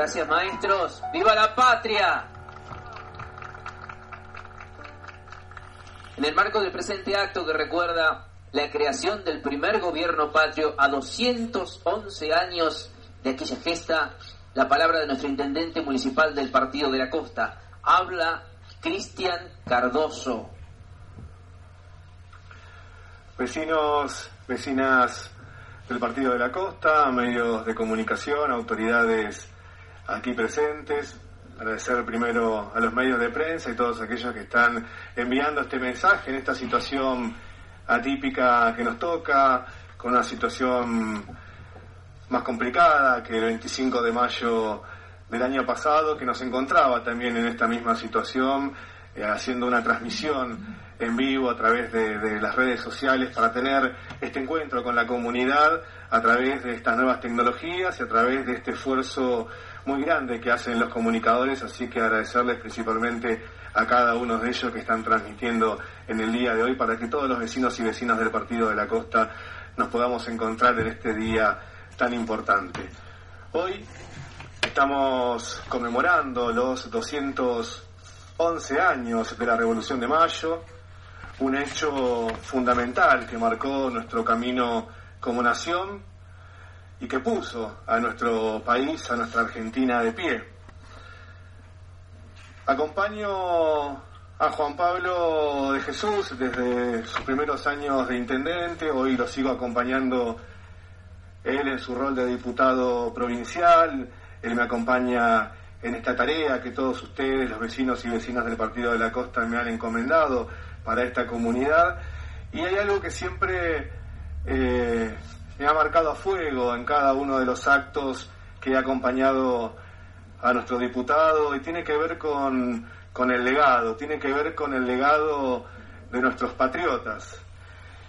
Gracias, maestros. ¡Viva la patria! En el marco del presente acto que recuerda la creación del primer gobierno patrio a 211 años de aquella gesta, la palabra de nuestro intendente municipal del Partido de la Costa. Habla Cristian Cardoso. Vecinos, vecinas del Partido de la Costa, medios de comunicación, autoridades aquí presentes, agradecer primero a los medios de prensa y todos aquellos que están enviando este mensaje en esta situación atípica que nos toca, con una situación más complicada que el 25 de mayo del año pasado, que nos encontraba también en esta misma situación, eh, haciendo una transmisión en vivo a través de, de, las redes sociales para tener este encuentro con la comunidad a través de estas nuevas tecnologías y a través de este esfuerzo muy grande que hacen los comunicadores, así que agradecerles principalmente a cada uno de ellos que están transmitiendo en el día de hoy para que todos los vecinos y vecinas del Partido de la Costa nos podamos encontrar en este día tan importante. Hoy estamos conmemorando los 211 años de la Revolución de Mayo, un hecho fundamental que marcó nuestro camino como nación y que puso a nuestro país, a nuestra Argentina de pie. Acompaño a Juan Pablo de Jesús desde sus primeros años de intendente, hoy lo sigo acompañando él en su rol de diputado provincial, él me acompaña en esta tarea que todos ustedes, los vecinos y vecinas del Partido de la Costa, me han encomendado para esta comunidad. Y hay algo que siempre eh, me ha marcado a fuego en cada uno de los actos que he acompañado a nuestro diputado y tiene que ver con, con el legado, tiene que ver con el legado de nuestros patriotas.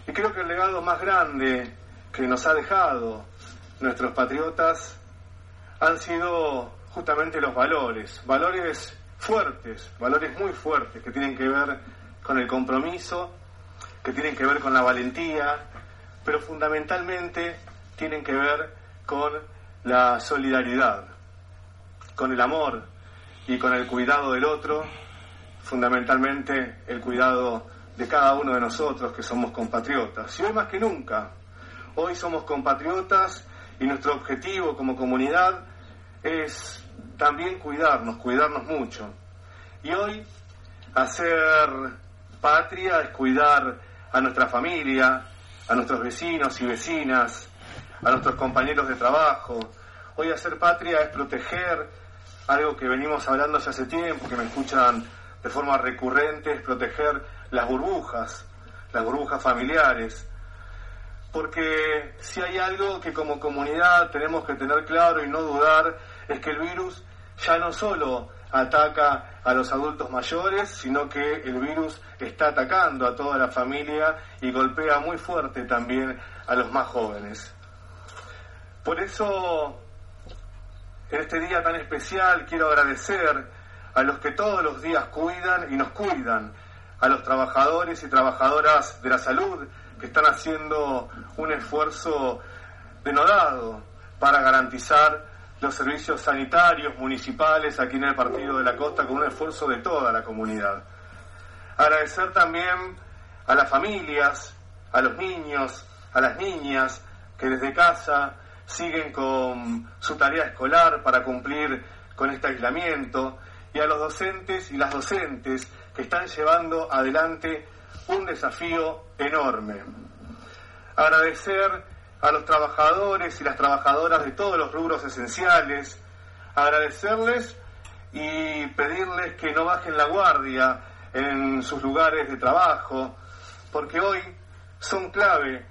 Y creo que el legado más grande que nos ha dejado nuestros patriotas han sido justamente los valores, valores fuertes, valores muy fuertes que tienen que ver con el compromiso, que tienen que ver con la valentía, pero fundamentalmente tienen que ver con la solidaridad, con el amor y con el cuidado del otro, fundamentalmente el cuidado de cada uno de nosotros que somos compatriotas. Y hoy más que nunca, hoy somos compatriotas y nuestro objetivo como comunidad es también cuidarnos, cuidarnos mucho. Y hoy hacer patria es cuidar a nuestra familia, a nuestros vecinos y vecinas, a nuestros compañeros de trabajo. Hoy hacer patria es proteger algo que venimos hablando hace tiempo, que me escuchan de forma recurrente, es proteger las burbujas, las burbujas familiares. Porque si hay algo que como comunidad tenemos que tener claro y no dudar, es que el virus ya no solo ataca a los adultos mayores, sino que el virus está atacando a toda la familia y golpea muy fuerte también a los más jóvenes. Por eso, en este día tan especial, quiero agradecer a los que todos los días cuidan y nos cuidan, a los trabajadores y trabajadoras de la salud que están haciendo un esfuerzo denodado para garantizar los servicios sanitarios municipales aquí en el Partido de la Costa con un esfuerzo de toda la comunidad. Agradecer también a las familias, a los niños, a las niñas que desde casa siguen con su tarea escolar para cumplir con este aislamiento y a los docentes y las docentes que están llevando adelante un desafío enorme. Agradecer a los trabajadores y las trabajadoras de todos los rubros esenciales, agradecerles y pedirles que no bajen la guardia en sus lugares de trabajo, porque hoy son clave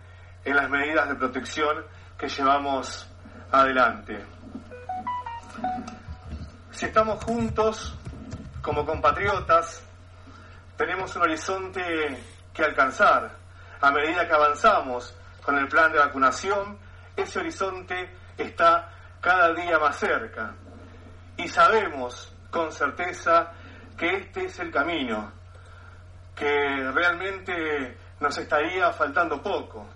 en las medidas de protección que llevamos adelante. Si estamos juntos como compatriotas, tenemos un horizonte que alcanzar a medida que avanzamos con el plan de vacunación, ese horizonte está cada día más cerca. Y sabemos con certeza que este es el camino, que realmente nos estaría faltando poco.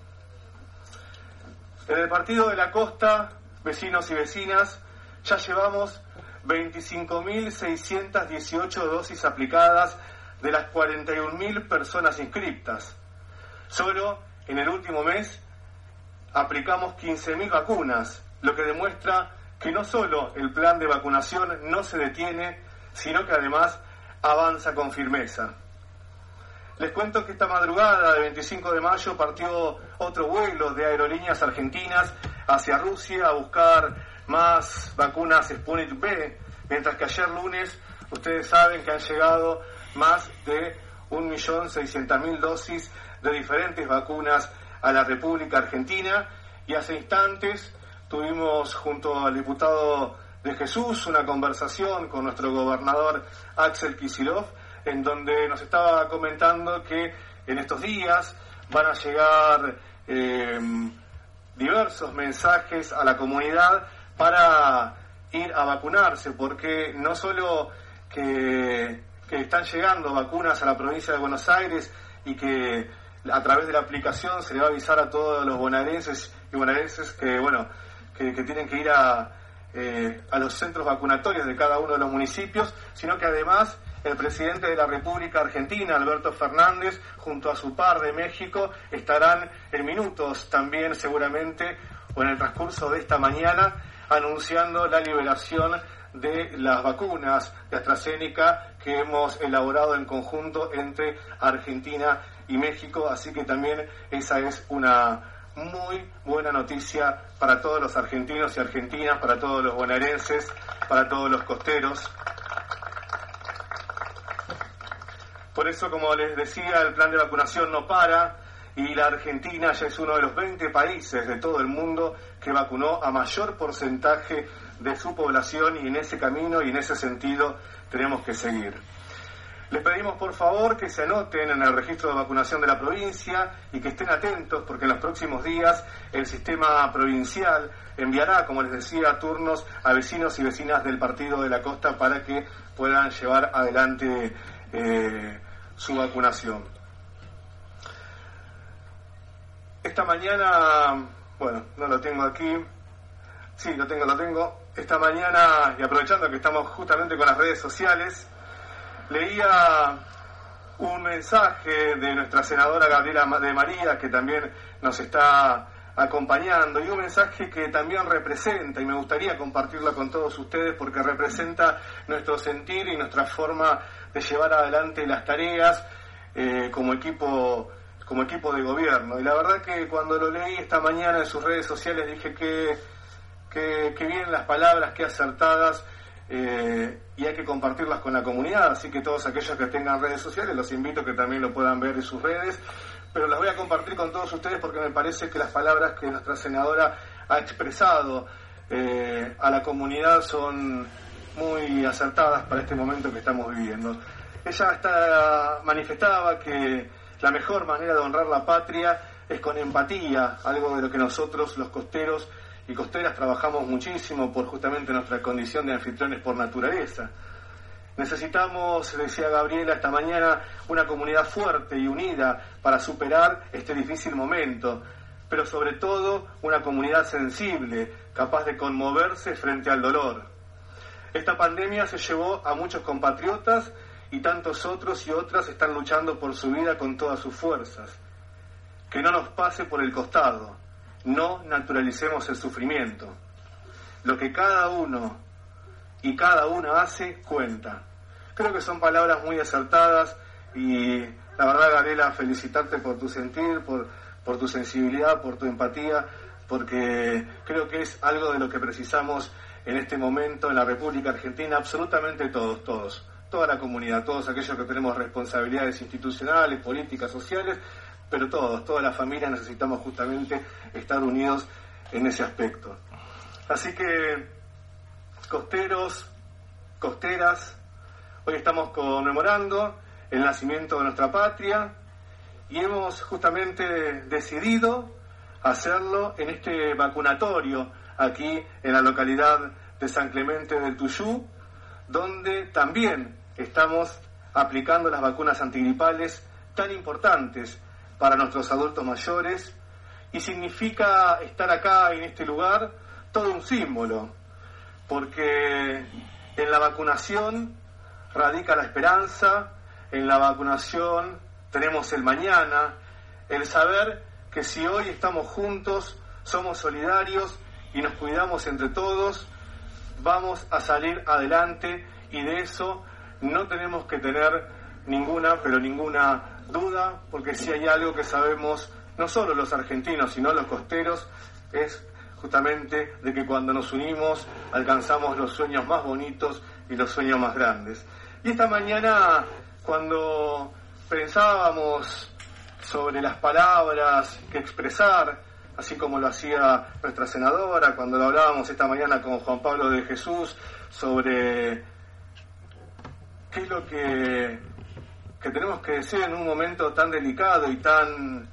En el Partido de la Costa, vecinos y vecinas, ya llevamos 25.618 dosis aplicadas de las 41.000 personas inscriptas. Solo en el último mes aplicamos 15.000 vacunas, lo que demuestra que no solo el plan de vacunación no se detiene, sino que además avanza con firmeza. Les cuento que esta madrugada del 25 de mayo partió otro vuelo de aerolíneas argentinas hacia Rusia a buscar más vacunas Sputnik B, mientras que ayer lunes ustedes saben que han llegado más de 1.600.000 dosis de diferentes vacunas a la República Argentina. Y hace instantes tuvimos junto al diputado de Jesús una conversación con nuestro gobernador Axel Kisilov en donde nos estaba comentando que en estos días van a llegar em, diversos mensajes a la comunidad para ir a vacunarse, porque no solo que, que están llegando vacunas a la provincia de Buenos Aires y que a través de la aplicación se le va a avisar a todos los bonaerenses y bonaerenses que, bueno, que, tienen que ir a, eh, a los centros vacunatorios de cada uno de los municipios, sino que además el presidente de la República Argentina, Alberto Fernández, junto a su par de México, estarán en minutos también seguramente o en el transcurso de esta mañana anunciando la liberación de las vacunas de AstraZeneca que hemos elaborado en conjunto entre Argentina y México, así que también esa es una muy buena noticia para todos los argentinos y argentinas, para todos los bonaerenses, para todos los costeros. Por eso, como les decía, el plan de vacunación no para y la Argentina ya es uno de los 20 países de todo el mundo que vacunó a mayor porcentaje de su población y en ese camino y en ese sentido tenemos que seguir. Les pedimos por favor que se anoten en el registro de vacunación de la provincia y que estén atentos porque en los próximos días el sistema provincial enviará, como les decía, turnos a vecinos y vecinas del Partido de la Costa para que puedan llevar adelante eh, su vacunación. Esta mañana, bueno, no lo tengo aquí, sí, lo tengo, lo tengo. Esta mañana, y aprovechando que estamos justamente con las redes sociales, leía un mensaje de nuestra senadora Gabriela de María, que también nos está acompañando, y un mensaje que también representa, y me gustaría compartirlo con todos ustedes, porque representa nuestro sentir y nuestra forma de llevar adelante las tareas eh, como equipo como equipo de gobierno. Y la verdad que cuando lo leí esta mañana en sus redes sociales dije que, que, bien las palabras, que acertadas, eh, y hay que compartirlas con la comunidad. Así que todos aquellos que tengan redes sociales los invito a que también lo puedan ver en sus redes. Pero las voy a compartir con todos ustedes porque me parece que las palabras que nuestra senadora ha expresado eh, a la comunidad son muy acertadas para este momento que estamos viviendo. Ella está, manifestaba que la mejor manera de honrar la patria es con empatía, algo de lo que nosotros los costeros y costeras trabajamos muchísimo por justamente nuestra condición de anfitriones por naturaleza. Necesitamos, decía Gabriela esta mañana, una comunidad fuerte y unida para superar este difícil momento, pero sobre todo una comunidad sensible, capaz de conmoverse frente al dolor. Esta pandemia se llevó a muchos compatriotas y tantos otros y otras están luchando por su vida con todas sus fuerzas. Que no nos pase por el costado, no naturalicemos el sufrimiento. Lo que cada uno y cada una hace cuenta. Creo que son palabras muy acertadas y la verdad, Gabriela, felicitarte por tu sentir, por, por tu sensibilidad, por tu empatía, porque creo que es algo de lo que precisamos en este momento en la República Argentina, absolutamente todos, todos, toda la comunidad, todos aquellos que tenemos responsabilidades institucionales, políticas, sociales, pero todos, toda la familia necesitamos justamente estar unidos en ese aspecto. Así que, costeros, costeras, hoy estamos conmemorando el nacimiento de nuestra patria y hemos justamente decidido hacerlo en este vacunatorio aquí en la localidad de San Clemente del Tuyú, donde también estamos aplicando las vacunas antigripales tan importantes para nuestros adultos mayores y significa estar acá en este lugar todo un símbolo, porque En la vacunación radica la esperanza, en la vacunación tenemos el mañana, el saber que si hoy estamos juntos, somos solidarios y nos cuidamos entre todos, vamos a salir adelante y de eso no tenemos que tener ninguna, pero ninguna duda, porque si hay algo que sabemos, no solo los argentinos, sino los costeros, es justamente de que cuando nos unimos alcanzamos los sueños más bonitos y los sueños más grandes. Y esta mañana, cuando pensábamos sobre las palabras que expresar, así como lo hacía nuestra senadora cuando lo hablábamos esta mañana con Juan Pablo de Jesús sobre qué es lo que, que tenemos que decir en un momento tan delicado y tan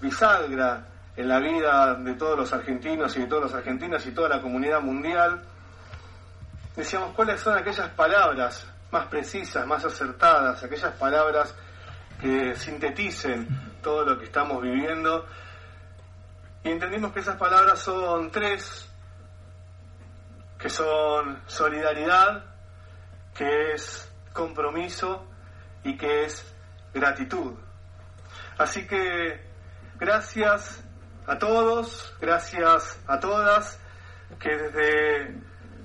bisagra en la vida de todos los argentinos y de todas las argentinas y toda la comunidad mundial, decíamos cuáles son aquellas palabras más precisas, más acertadas, aquellas palabras que sinteticen todo lo que estamos viviendo. Y entendimos que esas palabras son tres, que son solidaridad, que es compromiso y que es gratitud. Así que gracias a todos, gracias a todas que desde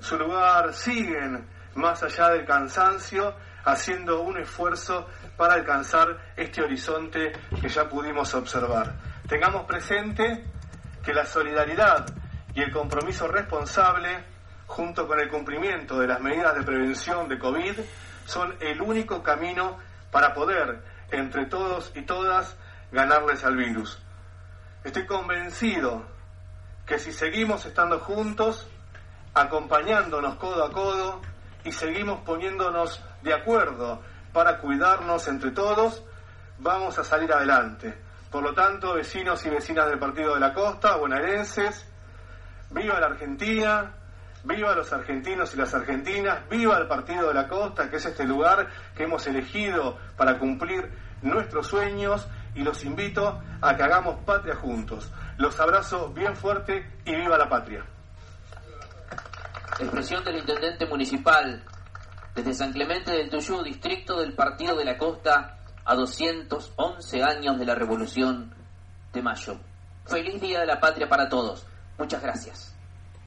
su lugar siguen más allá del cansancio, haciendo un esfuerzo para alcanzar este horizonte que ya pudimos observar. Tengamos presente que la solidaridad y el compromiso responsable, junto con el cumplimiento de las medidas de prevención de COVID, son el único camino para poder, entre todos y todas, ganarles al virus. Estoy convencido que si seguimos estando juntos, acompañándonos codo a codo y seguimos poniéndonos de acuerdo para cuidarnos entre todos, vamos a salir adelante. Por lo tanto, vecinos y vecinas del Partido de la Costa, bonaerenses, viva la Argentina, viva los argentinos y las argentinas, viva el Partido de la Costa, que es este lugar que hemos elegido para cumplir nuestros sueños y los invito a que hagamos patria juntos. Los abrazo bien fuerte y viva la patria. Expresión del intendente municipal desde San Clemente del Tuyú, distrito del Partido de la Costa, a 211 años de la Revolución de Mayo. Feliz Día de la Patria para todos. Muchas gracias.